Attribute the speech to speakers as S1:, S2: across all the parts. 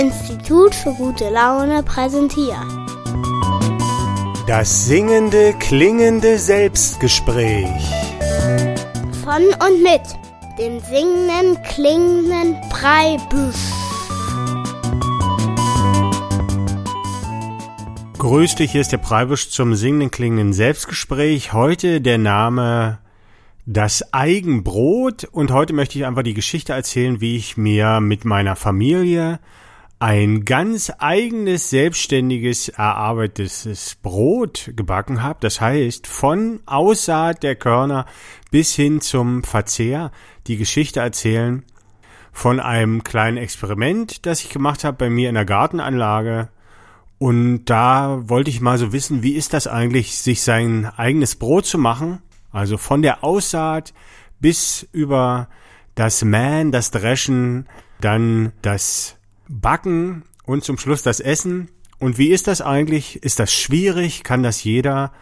S1: Institut für gute Laune präsentiert.
S2: Das singende, klingende Selbstgespräch.
S1: Von und mit dem singenden, klingenden Breibüsch.
S2: Grüß dich, hier ist der Preibisch zum singenden, klingenden Selbstgespräch. Heute der Name Das Eigenbrot und heute möchte ich einfach die Geschichte erzählen, wie ich mir mit meiner Familie ein ganz eigenes, selbstständiges, erarbeitetes Brot gebacken habe. Das heißt, von Aussaat der Körner bis hin zum Verzehr die Geschichte erzählen von einem kleinen Experiment, das ich gemacht habe bei mir in der Gartenanlage. Und da wollte ich mal so wissen, wie ist das eigentlich, sich sein eigenes Brot zu machen? Also von der Aussaat bis über das Mähen, das Dreschen, dann das Backen und zum Schluss das Essen. Und wie ist das eigentlich? Ist das schwierig? Kann das jeder?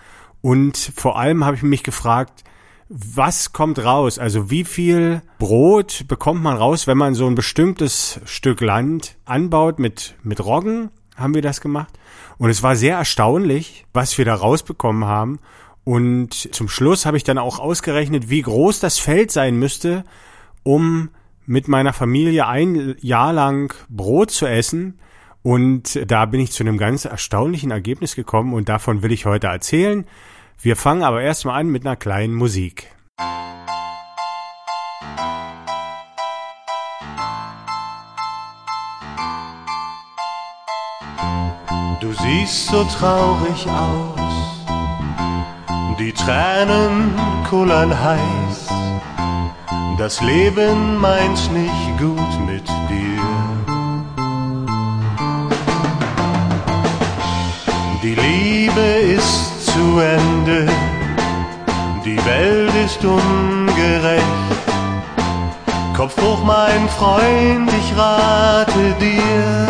S2: Und vor allem habe ich mich gefragt, was kommt raus? Also wie viel Brot bekommt man raus, wenn man so ein bestimmtes Stück Land anbaut mit, mit Roggen? Haben wir das gemacht? Und es war sehr erstaunlich, was wir da rausbekommen haben. Und zum Schluss habe ich dann auch ausgerechnet, wie groß das Feld sein müsste, um mit meiner Familie ein Jahr lang Brot zu essen. Und da bin ich zu einem ganz erstaunlichen Ergebnis gekommen und davon will ich heute erzählen. Wir fangen aber erstmal an mit einer kleinen Musik.
S3: Du siehst so traurig aus, die Tränen kullern heiß das Leben meint nicht gut mit dir. Die Liebe ist zu Ende, die Welt ist ungerecht. Kopf hoch, mein Freund, ich rate dir.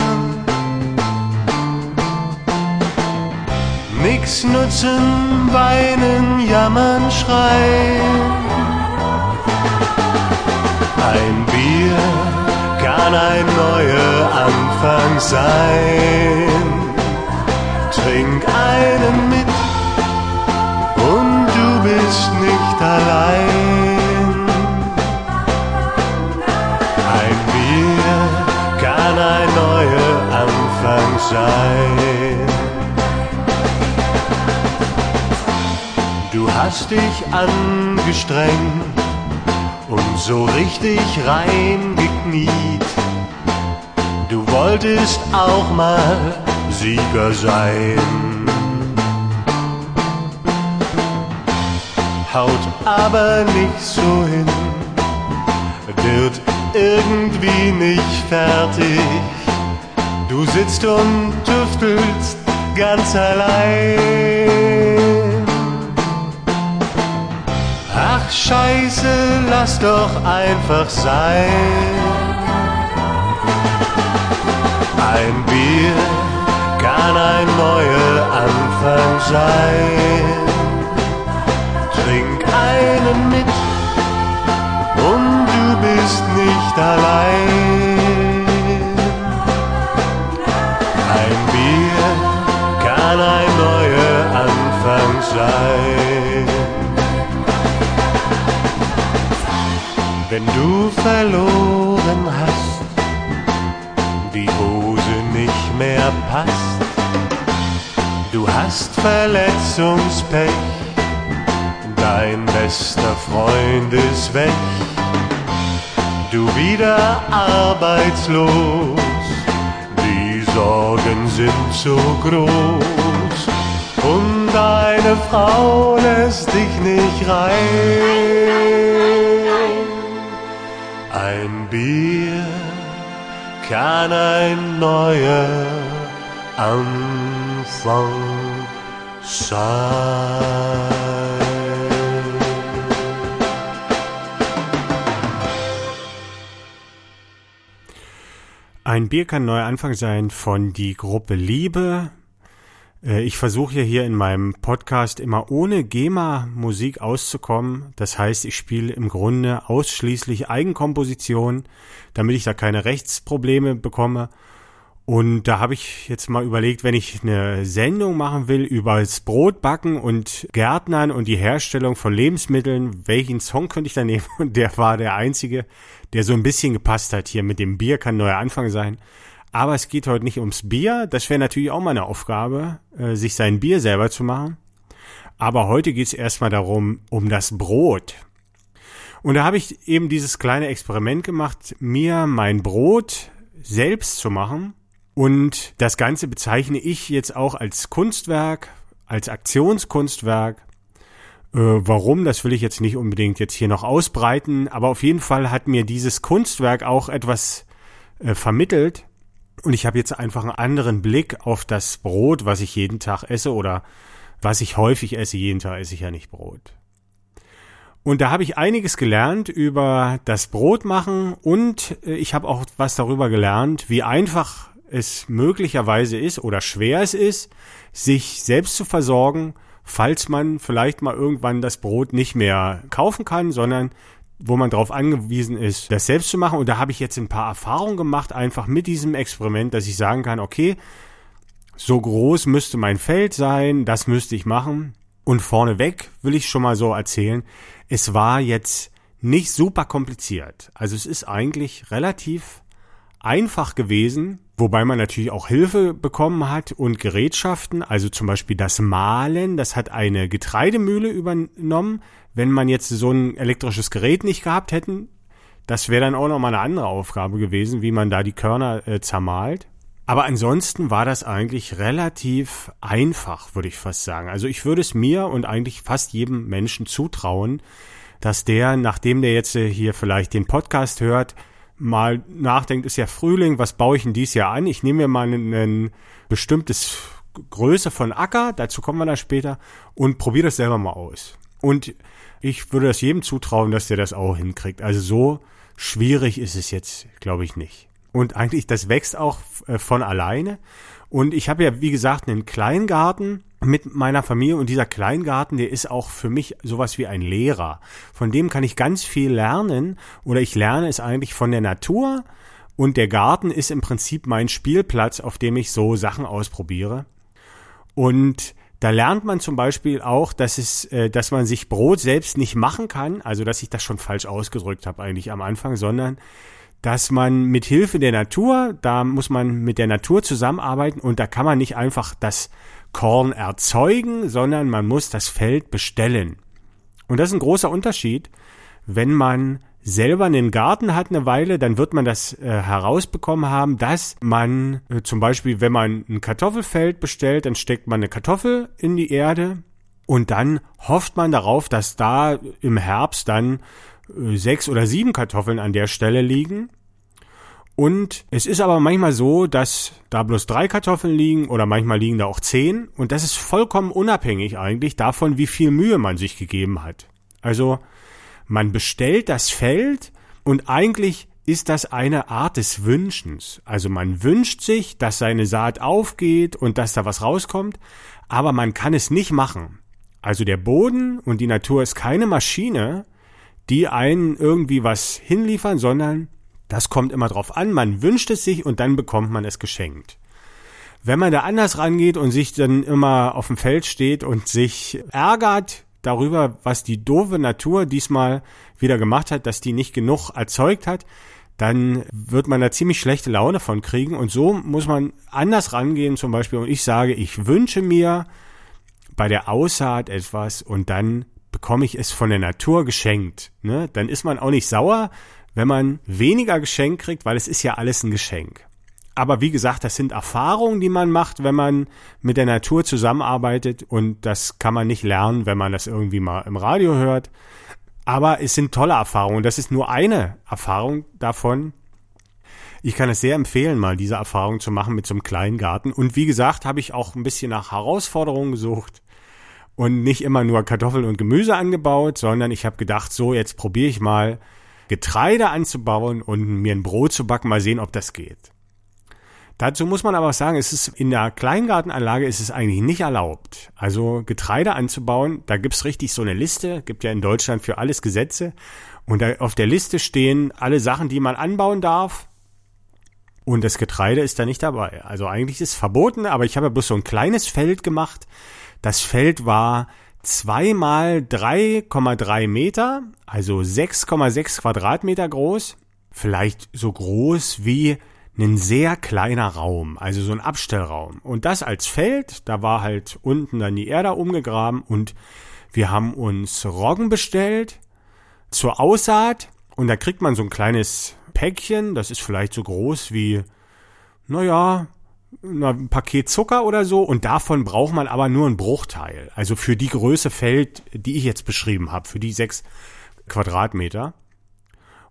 S3: Nix nutzen, weinen, jammern, schreien ein Bier kann ein neuer Anfang sein. Trink einen mit und du bist nicht allein. Ein Bier kann ein neuer Anfang sein. Du hast dich angestrengt so richtig reingekniet. Du wolltest auch mal Sieger sein. Haut aber nicht so hin, wird irgendwie nicht fertig. Du sitzt und tüftelst ganz allein. Ach scheiße, lass doch einfach sein. Ein Bier kann ein neuer Anfang sein. Trink einen mit du verloren hast, die Hose nicht mehr passt, du hast Verletzungspech, dein bester Freund ist weg, du wieder arbeitslos, die Sorgen sind so groß. Und deine Frau lässt dich nicht rein. Ein Bier kann ein neuer Anfang sein.
S2: Ein Bier kann neuer Anfang sein von die Gruppe Liebe ich versuche ja hier in meinem Podcast immer ohne GEMA-Musik auszukommen. Das heißt, ich spiele im Grunde ausschließlich Eigenkomposition, damit ich da keine Rechtsprobleme bekomme. Und da habe ich jetzt mal überlegt, wenn ich eine Sendung machen will über das Brotbacken und Gärtnern und die Herstellung von Lebensmitteln, welchen Song könnte ich da nehmen? Und der war der einzige, der so ein bisschen gepasst hat. Hier mit dem Bier kann neuer Anfang sein. Aber es geht heute nicht ums Bier. Das wäre natürlich auch mal eine Aufgabe, äh, sich sein Bier selber zu machen. Aber heute geht es erstmal darum, um das Brot. Und da habe ich eben dieses kleine Experiment gemacht, mir mein Brot selbst zu machen und das Ganze bezeichne ich jetzt auch als Kunstwerk, als Aktionskunstwerk. Äh, warum, das will ich jetzt nicht unbedingt jetzt hier noch ausbreiten, aber auf jeden Fall hat mir dieses Kunstwerk auch etwas äh, vermittelt. Und ich habe jetzt einfach einen anderen Blick auf das Brot, was ich jeden Tag esse oder was ich häufig esse. Jeden Tag esse ich ja nicht Brot. Und da habe ich einiges gelernt über das Brotmachen und äh, ich habe auch was darüber gelernt, wie einfach es möglicherweise ist oder schwer es ist, sich selbst zu versorgen, falls man vielleicht mal irgendwann das Brot nicht mehr kaufen kann, sondern wo man darauf angewiesen ist, das selbst zu machen. Und da habe ich jetzt ein paar Erfahrungen gemacht, einfach mit diesem Experiment, dass ich sagen kann, okay, so groß müsste mein Feld sein, das müsste ich machen. Und vorneweg will ich schon mal so erzählen, es war jetzt nicht super kompliziert. Also es ist eigentlich relativ einfach gewesen, wobei man natürlich auch Hilfe bekommen hat und Gerätschaften, also zum Beispiel das Mahlen, das hat eine Getreidemühle übernommen. Wenn man jetzt so ein elektrisches Gerät nicht gehabt hätten, das wäre dann auch nochmal eine andere Aufgabe gewesen, wie man da die Körner äh, zermahlt. Aber ansonsten war das eigentlich relativ einfach, würde ich fast sagen. Also ich würde es mir und eigentlich fast jedem Menschen zutrauen, dass der, nachdem der jetzt äh, hier vielleicht den Podcast hört, mal nachdenkt, ist ja Frühling, was baue ich denn dieses Jahr an? Ich nehme mir mal ein bestimmtes Größe von Acker, dazu kommen wir dann später, und probiere das selber mal aus. Und ich würde das jedem zutrauen, dass der das auch hinkriegt. Also so schwierig ist es jetzt, glaube ich, nicht. Und eigentlich, das wächst auch äh, von alleine. Und ich habe ja, wie gesagt, einen Kleingarten mit meiner Familie und dieser Kleingarten, der ist auch für mich sowas wie ein Lehrer. Von dem kann ich ganz viel lernen oder ich lerne es eigentlich von der Natur und der Garten ist im Prinzip mein Spielplatz, auf dem ich so Sachen ausprobiere. Und da lernt man zum Beispiel auch, dass es, äh, dass man sich Brot selbst nicht machen kann, also dass ich das schon falsch ausgedrückt habe eigentlich am Anfang, sondern dass man mit Hilfe der Natur, da muss man mit der Natur zusammenarbeiten und da kann man nicht einfach das Korn erzeugen, sondern man muss das Feld bestellen. Und das ist ein großer Unterschied. Wenn man selber einen Garten hat eine Weile, dann wird man das äh, herausbekommen haben, dass man äh, zum Beispiel, wenn man ein Kartoffelfeld bestellt, dann steckt man eine Kartoffel in die Erde und dann hofft man darauf, dass da im Herbst dann äh, sechs oder sieben Kartoffeln an der Stelle liegen. Und es ist aber manchmal so, dass da bloß drei Kartoffeln liegen oder manchmal liegen da auch zehn. Und das ist vollkommen unabhängig eigentlich davon, wie viel Mühe man sich gegeben hat. Also man bestellt das Feld und eigentlich ist das eine Art des Wünschens. Also man wünscht sich, dass seine Saat aufgeht und dass da was rauskommt, aber man kann es nicht machen. Also der Boden und die Natur ist keine Maschine, die einen irgendwie was hinliefern, sondern das kommt immer drauf an, man wünscht es sich und dann bekommt man es geschenkt. Wenn man da anders rangeht und sich dann immer auf dem Feld steht und sich ärgert darüber, was die doofe Natur diesmal wieder gemacht hat, dass die nicht genug erzeugt hat, dann wird man da ziemlich schlechte Laune von kriegen. Und so muss man anders rangehen zum Beispiel. Und ich sage, ich wünsche mir bei der Aussaat etwas und dann bekomme ich es von der Natur geschenkt. Ne? Dann ist man auch nicht sauer, wenn man weniger Geschenk kriegt, weil es ist ja alles ein Geschenk. Aber wie gesagt, das sind Erfahrungen, die man macht, wenn man mit der Natur zusammenarbeitet und das kann man nicht lernen, wenn man das irgendwie mal im Radio hört. Aber es sind tolle Erfahrungen. Das ist nur eine Erfahrung davon. Ich kann es sehr empfehlen, mal diese Erfahrung zu machen mit so einem kleinen Garten. Und wie gesagt, habe ich auch ein bisschen nach Herausforderungen gesucht und nicht immer nur Kartoffeln und Gemüse angebaut, sondern ich habe gedacht, so jetzt probiere ich mal Getreide anzubauen und mir ein Brot zu backen, mal sehen, ob das geht. Dazu muss man aber sagen, es ist in der Kleingartenanlage ist es eigentlich nicht erlaubt. Also Getreide anzubauen, da gibt's richtig so eine Liste, gibt ja in Deutschland für alles Gesetze. Und auf der Liste stehen alle Sachen, die man anbauen darf. und das Getreide ist da nicht dabei. Also eigentlich ist es verboten, aber ich habe bloß so ein kleines Feld gemacht. Das Feld war zwei mal 3,3 Meter, also 6,6 Quadratmeter groß. Vielleicht so groß wie ein sehr kleiner Raum, also so ein Abstellraum. Und das als Feld, da war halt unten dann die Erde umgegraben und wir haben uns Roggen bestellt zur Aussaat und da kriegt man so ein kleines Päckchen, das ist vielleicht so groß wie, naja, ein Paket Zucker oder so und davon braucht man aber nur einen Bruchteil. Also für die Größe Feld, die ich jetzt beschrieben habe, für die sechs Quadratmeter.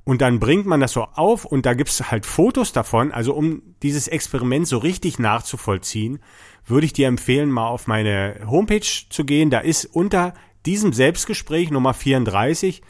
S2: Und dann bringt man das so auf und da gibt's halt Fotos davon. Also um dieses Experiment so richtig nachzuvollziehen, würde ich dir empfehlen, mal auf meine Homepage zu gehen. Da ist unter diesem Selbstgespräch Nummer 34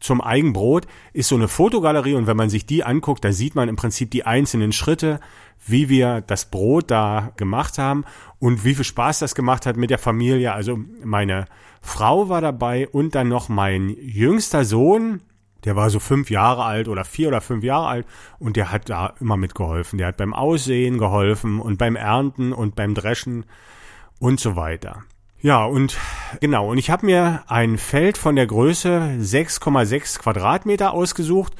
S2: zum Eigenbrot ist so eine Fotogalerie und wenn man sich die anguckt, da sieht man im Prinzip die einzelnen Schritte, wie wir das Brot da gemacht haben und wie viel Spaß das gemacht hat mit der Familie. Also meine Frau war dabei und dann noch mein jüngster Sohn, der war so fünf Jahre alt oder vier oder fünf Jahre alt und der hat da immer mitgeholfen. Der hat beim Aussehen geholfen und beim Ernten und beim Dreschen und so weiter. Ja, und genau, und ich habe mir ein Feld von der Größe 6,6 Quadratmeter ausgesucht,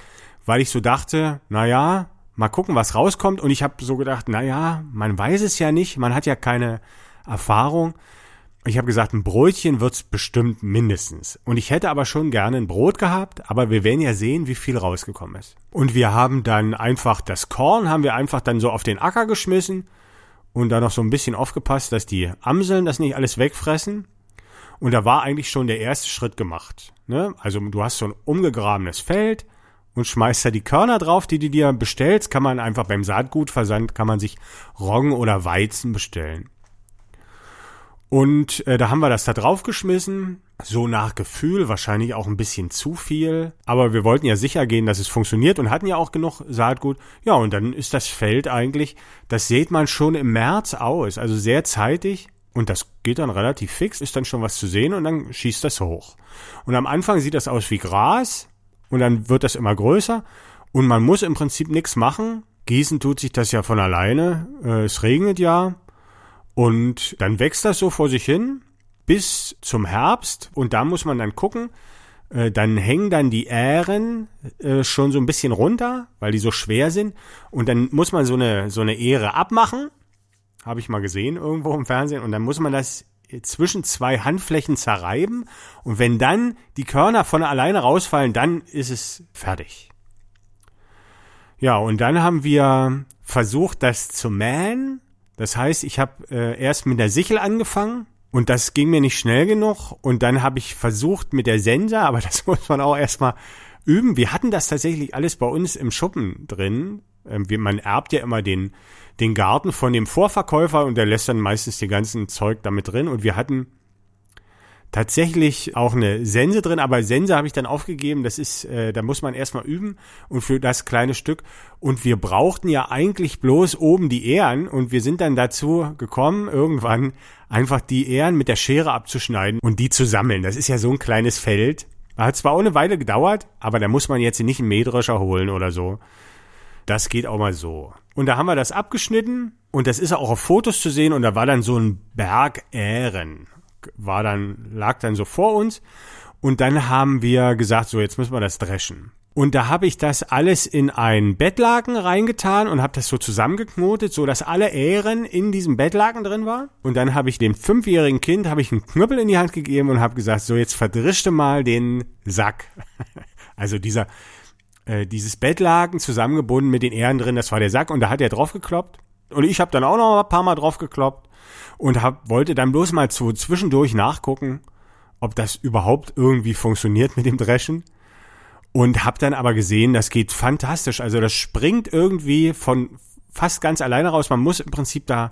S2: weil ich so dachte, na ja, mal gucken, was rauskommt. Und ich habe so gedacht, na ja, man weiß es ja nicht, man hat ja keine Erfahrung. Ich habe gesagt, ein Brötchen wird's bestimmt mindestens. Und ich hätte aber schon gerne ein Brot gehabt, aber wir werden ja sehen, wie viel rausgekommen ist. Und wir haben dann einfach das Korn, haben wir einfach dann so auf den Acker geschmissen und da noch so ein bisschen aufgepasst, dass die Amseln das nicht alles wegfressen. Und da war eigentlich schon der erste Schritt gemacht. Ne? Also du hast so ein umgegrabenes Feld und schmeißt da die Körner drauf, die du dir bestellst. Kann man einfach beim Saatgutversand, kann man sich Roggen oder Weizen bestellen. Und äh, da haben wir das da draufgeschmissen, so nach Gefühl, wahrscheinlich auch ein bisschen zu viel. Aber wir wollten ja sicher gehen, dass es funktioniert und hatten ja auch genug Saatgut. Ja, und dann ist das Feld eigentlich, das sieht man schon im März aus, also sehr zeitig. Und das geht dann relativ fix, ist dann schon was zu sehen und dann schießt das hoch. Und am Anfang sieht das aus wie Gras und dann wird das immer größer und man muss im Prinzip nichts machen. Gießen tut sich das ja von alleine. Äh, es regnet ja und dann wächst das so vor sich hin bis zum Herbst. Und da muss man dann gucken, äh, dann hängen dann die Ähren äh, schon so ein bisschen runter, weil die so schwer sind. Und dann muss man so eine so eine Ähre abmachen, habe ich mal gesehen irgendwo im Fernsehen. Und dann muss man das zwischen zwei Handflächen zerreiben. Und wenn dann die Körner von alleine rausfallen, dann ist es fertig. Ja, und dann haben wir versucht, das zu mähen das heißt, ich habe äh, erst mit der Sichel angefangen und das ging mir nicht schnell genug und dann habe ich versucht mit der Sense, aber das muss man auch erstmal üben. Wir hatten das tatsächlich alles bei uns im Schuppen drin. Ähm, man erbt ja immer den, den Garten von dem Vorverkäufer und der lässt dann meistens den ganzen Zeug damit drin und wir hatten tatsächlich auch eine Sense drin, aber Sense habe ich dann aufgegeben, das ist, äh, da muss man erstmal üben und für das kleine Stück. Und wir brauchten ja eigentlich bloß oben die Ähren und wir sind dann dazu gekommen, irgendwann einfach die Ähren mit der Schere abzuschneiden und die zu sammeln. Das ist ja so ein kleines Feld. Hat zwar auch eine Weile gedauert, aber da muss man jetzt nicht einen Mähdrescher holen oder so. Das geht auch mal so. Und da haben wir das abgeschnitten und das ist auch auf Fotos zu sehen und da war dann so ein Berg Ähren war dann, lag dann so vor uns. Und dann haben wir gesagt, so jetzt müssen wir das dreschen. Und da habe ich das alles in ein Bettlaken reingetan und habe das so zusammengeknotet, so dass alle Ähren in diesem Bettlaken drin war. Und dann habe ich dem fünfjährigen Kind habe ich einen Knüppel in die Hand gegeben und habe gesagt, so jetzt verdrischte mal den Sack. also dieser äh, dieses Bettlaken zusammengebunden mit den Ähren drin, das war der Sack und da hat er drauf gekloppt. Und ich habe dann auch noch ein paar Mal drauf gekloppt und hab, wollte dann bloß mal so zwischendurch nachgucken, ob das überhaupt irgendwie funktioniert mit dem Dreschen. Und hab dann aber gesehen, das geht fantastisch. Also das springt irgendwie von fast ganz alleine raus. Man muss im Prinzip da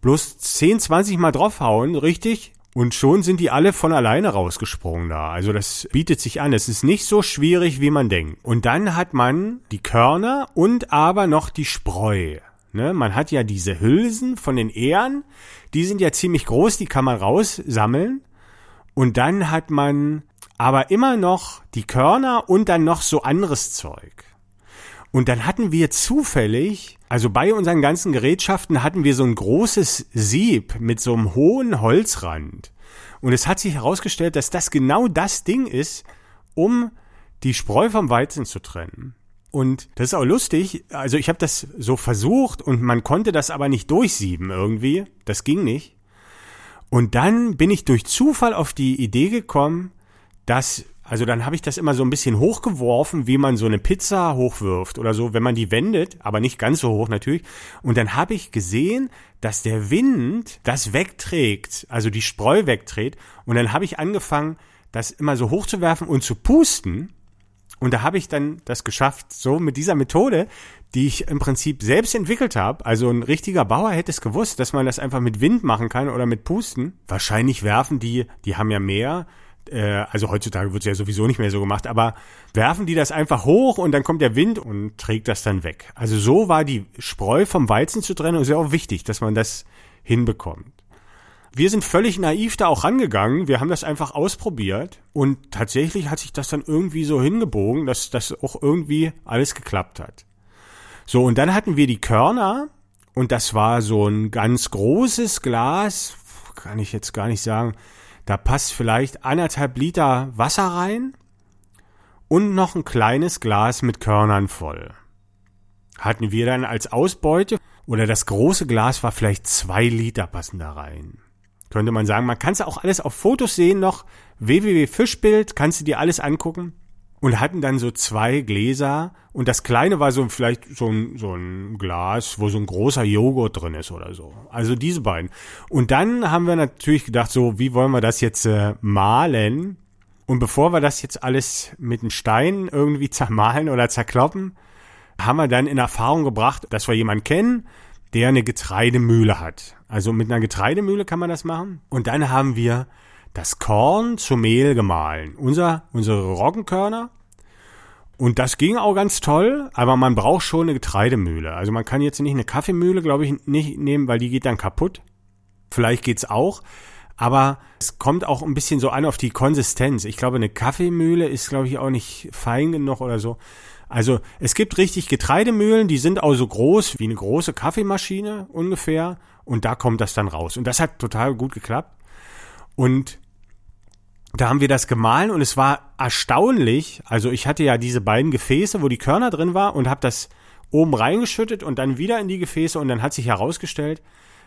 S2: bloß 10, 20 Mal draufhauen, richtig? Und schon sind die alle von alleine rausgesprungen da. Also das bietet sich an. Es ist nicht so schwierig, wie man denkt. Und dann hat man die Körner und aber noch die Spreu. Ne? Man hat ja diese Hülsen von den Ähren, die sind ja ziemlich groß, die kann man raussammeln. Und dann hat man aber immer noch die Körner und dann noch so anderes Zeug. Und dann hatten wir zufällig, also bei unseren ganzen Gerätschaften hatten wir so ein großes Sieb mit so einem hohen Holzrand. Und es hat sich herausgestellt, dass das genau das Ding ist, um die Spreu vom Weizen zu trennen. Und das ist auch lustig. Also ich habe das so versucht und man konnte das aber nicht durchsieben irgendwie. Das ging nicht. Und dann bin ich durch Zufall auf die Idee gekommen, dass, also dann habe ich das immer so ein bisschen hochgeworfen, wie man so eine Pizza hochwirft oder so, wenn man die wendet, aber nicht ganz so hoch natürlich. Und dann habe ich gesehen, dass der Wind das wegträgt, also die Spreu wegträgt. Und dann habe ich angefangen, das immer so hochzuwerfen und zu pusten. Und da habe ich dann das geschafft, so mit dieser Methode, die ich im Prinzip selbst entwickelt habe. Also ein richtiger Bauer hätte es gewusst, dass man das einfach mit Wind machen kann oder mit Pusten. Wahrscheinlich werfen die, die haben ja mehr, äh, also heutzutage wird es ja sowieso nicht mehr so gemacht, aber werfen die das einfach hoch und dann kommt der Wind und trägt das dann weg. Also so war die Spreu vom Weizen zu trennen und ist ja auch wichtig, dass man das hinbekommt. Wir sind völlig naiv da auch rangegangen. Wir haben das einfach ausprobiert. Und tatsächlich hat sich das dann irgendwie so hingebogen, dass das auch irgendwie alles geklappt hat. So, und dann hatten wir die Körner. Und das war so ein ganz großes Glas, kann ich jetzt gar nicht sagen, da passt vielleicht anderthalb Liter Wasser rein. Und noch ein kleines Glas mit Körnern voll. Hatten wir dann als Ausbeute. Oder das große Glas war vielleicht zwei Liter passen da rein könnte man sagen. Man kann es auch alles auf Fotos sehen noch. www.fischbild, kannst du dir alles angucken. Und hatten dann so zwei Gläser und das kleine war so vielleicht so ein, so ein Glas, wo so ein großer Joghurt drin ist oder so. Also diese beiden. Und dann haben wir natürlich gedacht, so, wie wollen wir das jetzt äh, malen? Und bevor wir das jetzt alles mit einem Stein irgendwie zermahlen oder zerkloppen, haben wir dann in Erfahrung gebracht, dass wir jemanden kennen, der eine Getreidemühle hat. Also mit einer Getreidemühle kann man das machen. Und dann haben wir das Korn zu Mehl gemahlen. Unser, unsere Roggenkörner. Und das ging auch ganz toll, aber man braucht schon eine Getreidemühle. Also man kann jetzt nicht eine Kaffeemühle, glaube ich, nicht nehmen, weil die geht dann kaputt. Vielleicht geht's auch. Aber es kommt auch ein bisschen so an auf die Konsistenz. Ich glaube, eine Kaffeemühle ist, glaube ich, auch nicht fein genug oder so. Also es gibt richtig Getreidemühlen, die sind auch so groß wie eine große Kaffeemaschine ungefähr und da kommt das dann raus. Und das hat total gut geklappt. Und da haben wir das gemahlen und es war erstaunlich. Also ich hatte ja diese beiden Gefäße, wo die Körner drin war und habe das oben reingeschüttet und dann wieder in die Gefäße und dann hat sich herausgestellt,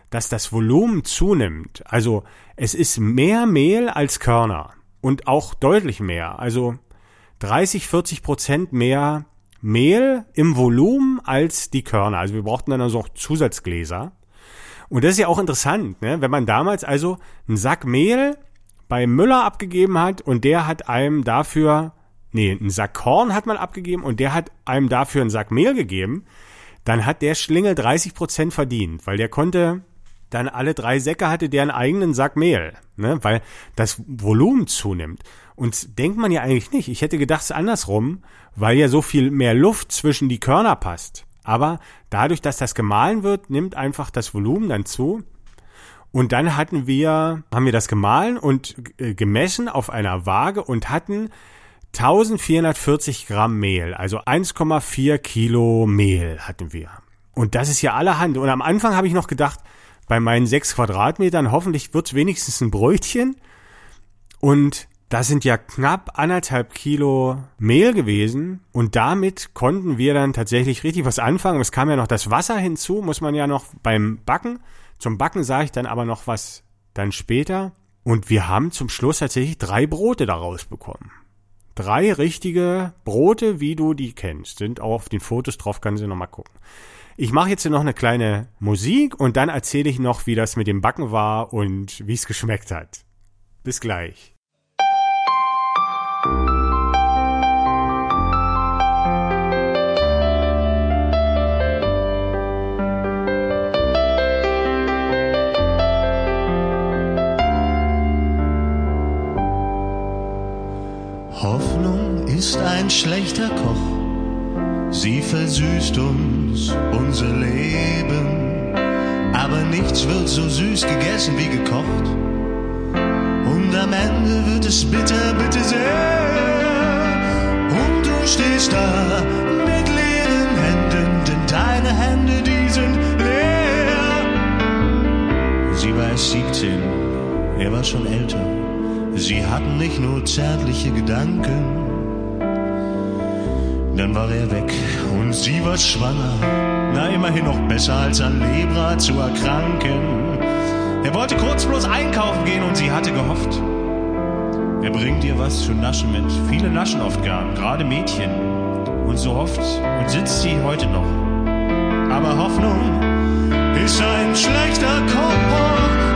S2: dass das Volumen zunimmt. Also es ist mehr Mehl als Körner und auch deutlich mehr. Also 30, 40 Prozent mehr Mehl im Volumen als die Körner. Also wir brauchten dann also auch Zusatzgläser. Und das ist ja auch interessant, ne? wenn man damals also einen Sack Mehl bei Müller abgegeben hat und der hat einem dafür, nee, einen Sack Korn hat man abgegeben und der hat einem dafür einen Sack Mehl gegeben, dann hat der Schlingel 30 Prozent verdient, weil der konnte dann alle drei Säcke hatte der einen eigenen Sack Mehl, ne? weil das Volumen zunimmt. Und denkt man ja eigentlich nicht. Ich hätte gedacht, es ist andersrum, weil ja so viel mehr Luft zwischen die Körner passt. Aber dadurch, dass das gemahlen wird, nimmt einfach das Volumen dann zu. Und dann hatten wir, haben wir das gemahlen und gemessen auf einer Waage und hatten 1440 Gramm Mehl, also 1,4 Kilo Mehl hatten wir. Und das ist ja allerhand. Und am Anfang habe ich noch gedacht, bei meinen sechs Quadratmetern, hoffentlich wird's wenigstens ein Brötchen. Und das sind ja knapp anderthalb Kilo Mehl gewesen und damit konnten wir dann tatsächlich richtig was anfangen. Es kam ja noch das Wasser hinzu, muss man ja noch beim Backen. Zum Backen sah ich dann aber noch was dann später. Und wir haben zum Schluss tatsächlich drei Brote daraus bekommen. Drei richtige Brote, wie du die kennst. Sind auch auf den Fotos drauf, kannst du nochmal gucken. Ich mache jetzt hier noch eine kleine Musik und dann erzähle ich noch, wie das mit dem Backen war und wie es geschmeckt hat. Bis gleich.
S3: Hoffnung ist ein schlechter Koch, sie versüßt uns unser Leben. Aber nichts wird so süß gegessen wie gekocht. Und am Ende wird es bitter, bitter sehr. Und du stehst da mit leeren Händen, denn deine Hände, die sind leer. Sie war erst 17, er war schon älter. Sie hatten nicht nur zärtliche Gedanken. Dann war er weg und sie war schwanger. Na, immerhin noch besser als an Lebra zu erkranken. Er wollte kurz bloß einkaufen gehen und sie hatte gehofft. Er bringt ihr was zu naschen mit. Viele naschen oft gern, gerade Mädchen. Und so hofft und sitzt sie heute noch. Aber Hoffnung ist ein schlechter Koch.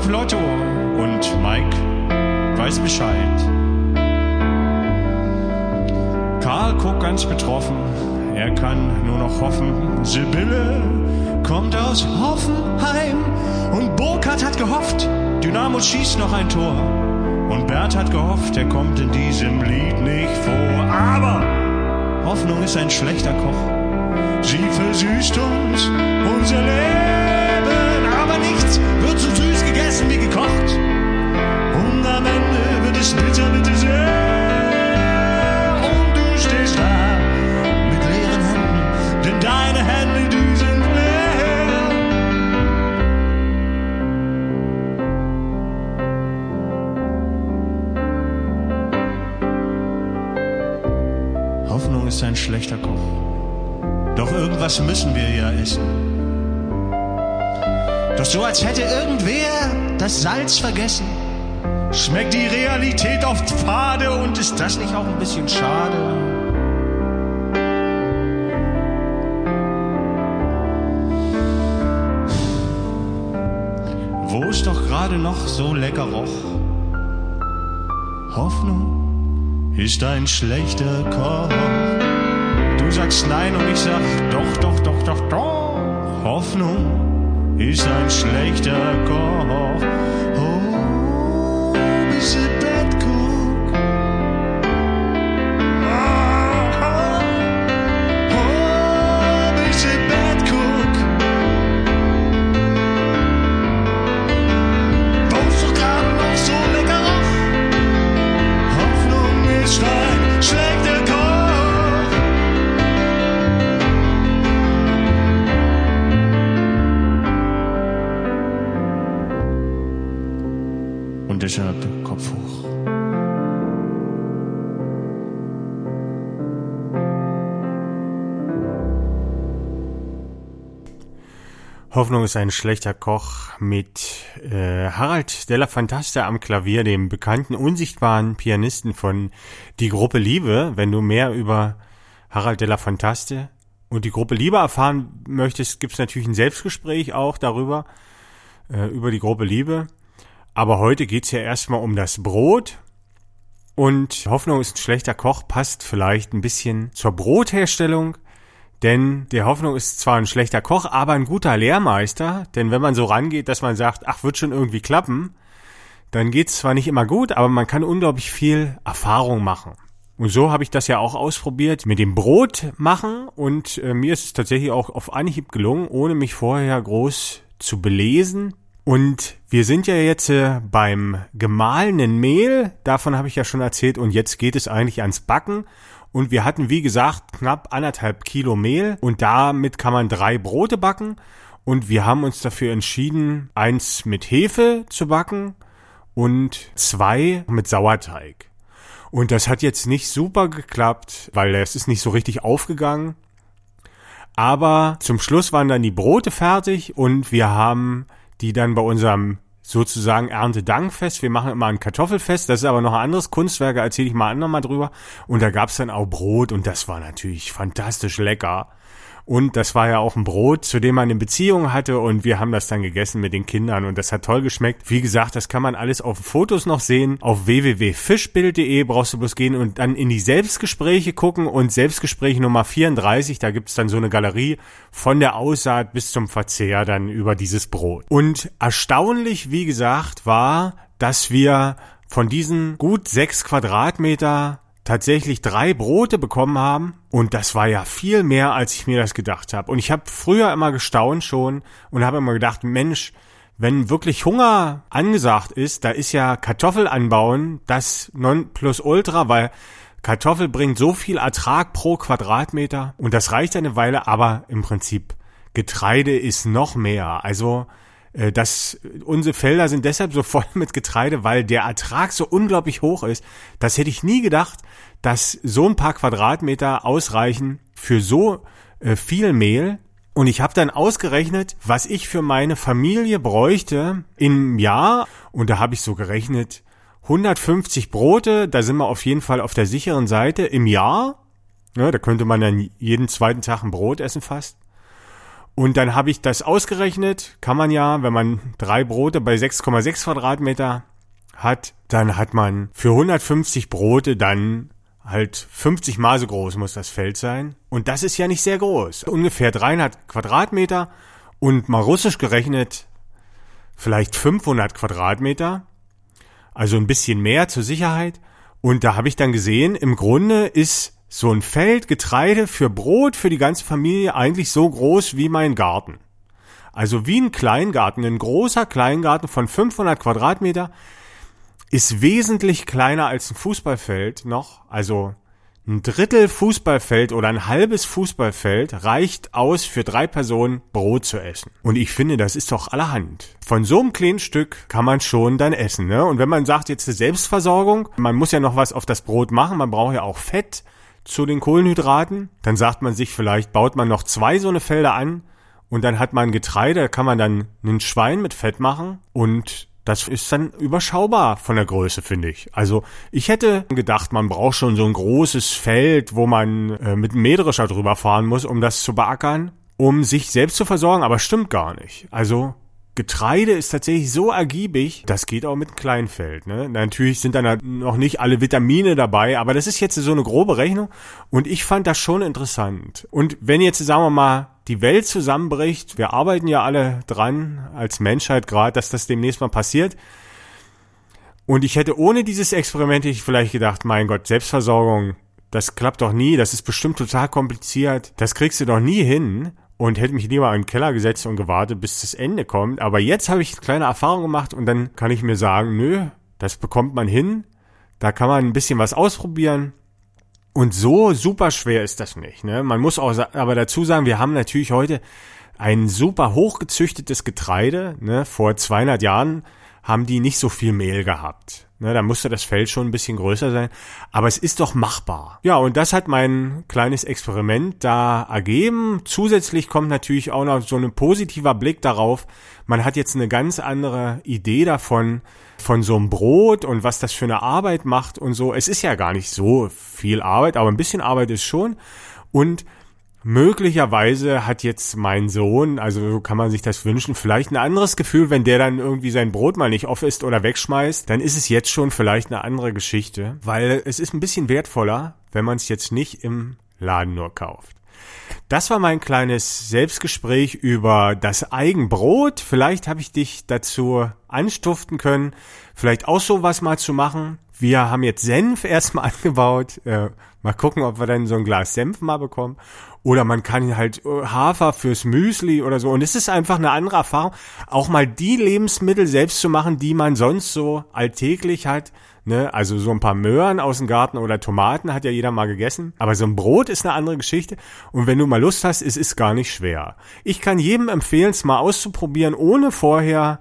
S3: Auf Lotto und Mike weiß Bescheid. Karl guckt ganz betroffen, er kann nur noch hoffen. Sibylle kommt aus Hoffenheim und Burkhardt hat gehofft, Dynamo schießt noch ein Tor. Und Bert hat gehofft, er kommt in diesem Lied nicht vor. Aber Hoffnung ist ein schlechter Koch. Sie versüßt uns so als hätte irgendwer das Salz vergessen. Schmeckt die Realität oft fade und ist das nicht auch ein bisschen schade? Wo es doch gerade noch so lecker roch. Hoffnung ist ein schlechter Koch. Du sagst nein und ich sag doch, doch, doch, doch, doch. Hoffnung ist ein schlechter Koch. Oh, is Hoffnung ist ein schlechter Koch
S2: mit äh, Harald Della Fantasta am Klavier, dem bekannten unsichtbaren Pianisten von Die Gruppe Liebe. Wenn du mehr über Harald Della Fantaste und die Gruppe Liebe erfahren möchtest, gibt's natürlich ein Selbstgespräch auch darüber, äh, über die Gruppe Liebe. Aber heute geht's ja erstmal um das Brot. Und Hoffnung ist ein schlechter Koch, passt vielleicht ein bisschen zur Brotherstellung. Denn der Hoffnung ist zwar ein schlechter Koch, aber ein guter Lehrmeister. Denn wenn man so rangeht, dass man sagt, ach, wird schon irgendwie klappen, dann geht's zwar nicht immer gut, aber man kann unglaublich viel Erfahrung machen. Und so habe ich das ja auch ausprobiert mit dem Brot machen und äh, mir ist es tatsächlich auch auf Anhieb gelungen, ohne mich vorher groß zu belesen. Und wir sind ja jetzt äh, beim gemahlenen Mehl, davon habe ich ja schon erzählt und jetzt geht es eigentlich ans Backen. Und wir hatten, wie gesagt, knapp anderthalb Kilo Mehl und damit kann man drei Brote backen. Und wir haben uns dafür entschieden, eins mit Hefe zu backen und zwei mit Sauerteig. Und das hat jetzt nicht super geklappt, weil es ist nicht so richtig aufgegangen. Aber zum Schluss waren dann die Brote fertig und wir haben die dann bei unserem sozusagen Erntedankfest. Wir machen immer ein Kartoffelfest, das ist aber noch ein anderes Kunstwerk, erzähle ich mal andermal drüber. Und da gab's dann auch Brot und das war natürlich fantastisch lecker. Und das war ja auch ein Brot, zu dem man eine Beziehung hatte und wir haben das dann gegessen mit den Kindern und das hat toll geschmeckt. Wie gesagt, das kann man alles auf Fotos noch sehen. Auf www.fischbild.de brauchst du bloß gehen und dann in die Selbstgespräche gucken und Selbstgespräch Nummer 34, da gibt's dann so eine Galerie von der Aussaat bis zum Verzehr dann über dieses Brot. Und erstaunlich, wie gesagt, war, dass wir von diesen gut sechs Quadratmeter tatsächlich drei Brote bekommen haben. Und das war ja viel mehr, als ich mir das gedacht habe. Und ich habe früher immer gestaunt schon und habe immer gedacht, Mensch, wenn wirklich Hunger angesagt ist, da ist ja Kartoffel anbauen das Nonplusultra, weil Kartoffel bringt so viel Ertrag pro Quadratmeter und das reicht eine Weile, aber im Prinzip Getreide ist noch mehr. Also äh, das, unsere Felder sind deshalb so voll mit Getreide, weil der Ertrag so unglaublich hoch ist. Das hätte ich nie gedacht, dass so ein paar Quadratmeter ausreichen für so äh, viel Mehl. Und ich habe dann ausgerechnet, was ich für meine Familie bräuchte im Jahr. Und da habe ich so gerechnet, 150 Brote, da sind wir auf jeden Fall auf der sicheren Seite im Jahr. Ja, da könnte man dann jeden zweiten Tag ein Brot essen fast. Und dann habe ich das ausgerechnet, kann man ja, wenn man drei Brote bei 6,6 Quadratmeter hat, dann hat man für 150 Brote dann halt 50 mal so groß muss das Feld sein. Und das ist ja nicht sehr groß. Ungefähr 300 Quadratmeter und mal russisch gerechnet vielleicht 500 Quadratmeter. Also ein bisschen mehr zur Sicherheit. Und da habe ich dann gesehen, im Grunde ist so ein Feld Getreide für Brot für die ganze Familie eigentlich so groß wie mein Garten. Also wie ein Kleingarten, ein großer Kleingarten von 500 Quadratmeter ist wesentlich kleiner als ein Fußballfeld noch. Also ein Drittel Fußballfeld oder ein halbes Fußballfeld reicht aus für drei Personen Brot zu essen. Und ich finde, das ist doch allerhand. Von so einem kleinen Stück kann man schon dann essen. Ne? Und wenn man sagt, jetzt eine Selbstversorgung, man muss ja noch was auf das Brot machen, man braucht ja auch Fett zu den Kohlenhydraten. Dann sagt man sich, vielleicht baut man noch zwei so eine Felder an und dann hat man Getreide, da kann man dann einen Schwein mit Fett machen und das ist dann überschaubar von der Größe, finde ich. Also ich hätte gedacht, man braucht schon so ein großes Feld, wo man äh, mit einem Mähdrescher drüber fahren muss, um das zu beackern, um sich selbst zu versorgen, aber stimmt gar nicht. Also Getreide ist tatsächlich so ergiebig, das geht auch mit Kleinfeld. Ne? Natürlich sind da noch nicht alle Vitamine dabei, aber das ist jetzt so eine grobe Rechnung und ich fand das schon interessant. Und wenn jetzt, sagen wir mal, die Welt zusammenbricht, wir arbeiten ja alle dran als Menschheit gerade, dass das demnächst mal passiert. Und ich hätte ohne dieses Experiment ich vielleicht gedacht, mein Gott, Selbstversorgung, das klappt doch nie, das ist bestimmt total kompliziert, das kriegst du doch nie hin und hätte mich lieber den Keller gesetzt und gewartet, bis das Ende kommt. Aber jetzt habe ich eine kleine Erfahrung gemacht und dann kann ich mir sagen, nö, das bekommt man hin. Da kann man ein bisschen was ausprobieren. Und so super schwer ist das nicht. Ne? Man muss auch aber dazu sagen, wir haben natürlich heute ein super hochgezüchtetes Getreide. Ne? Vor 200 Jahren haben die nicht so viel Mehl gehabt. Ne, da musste das Feld schon ein bisschen größer sein. Aber es ist doch machbar. Ja, und das hat mein kleines Experiment da ergeben. Zusätzlich kommt natürlich auch noch so ein positiver Blick darauf. Man hat jetzt eine ganz andere Idee davon, von so einem Brot und was das für eine Arbeit macht und so. Es ist ja gar nicht so viel Arbeit, aber ein bisschen Arbeit ist schon. Und Möglicherweise hat jetzt mein Sohn, also so kann man sich das wünschen, vielleicht ein anderes Gefühl, wenn der dann irgendwie sein Brot mal nicht off ist oder wegschmeißt, dann ist es jetzt schon vielleicht eine andere Geschichte, weil es ist ein bisschen wertvoller, wenn man es jetzt nicht im Laden nur kauft. Das war mein kleines Selbstgespräch über das Eigenbrot. Vielleicht habe ich dich dazu anstiften können, vielleicht auch sowas mal zu machen. Wir haben jetzt Senf erstmal angebaut. Äh, mal gucken, ob wir dann so ein Glas Senf mal bekommen. Oder man kann halt äh, Hafer fürs Müsli oder so. Und es ist einfach eine andere Erfahrung, auch mal die Lebensmittel selbst zu machen, die man sonst so alltäglich hat. Ne? Also so ein paar Möhren aus dem Garten oder Tomaten hat ja jeder mal gegessen. Aber so ein Brot ist eine andere Geschichte. Und wenn du mal Lust hast, es ist gar nicht schwer. Ich kann jedem empfehlen, es mal auszuprobieren, ohne vorher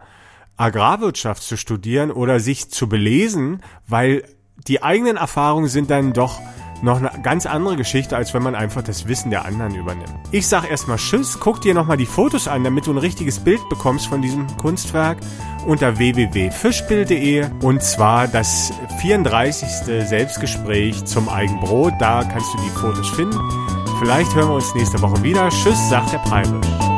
S2: Agrarwirtschaft zu studieren oder sich zu belesen, weil die eigenen Erfahrungen sind dann doch noch eine ganz andere Geschichte, als wenn man einfach das Wissen der anderen übernimmt. Ich sag erstmal Tschüss, guck dir nochmal die Fotos an, damit du ein richtiges Bild bekommst von diesem Kunstwerk unter www.fischbild.de und zwar das 34. Selbstgespräch zum Eigenbrot. Da kannst du die Fotos finden. Vielleicht hören wir uns nächste Woche wieder. Tschüss, sagt der Preibisch.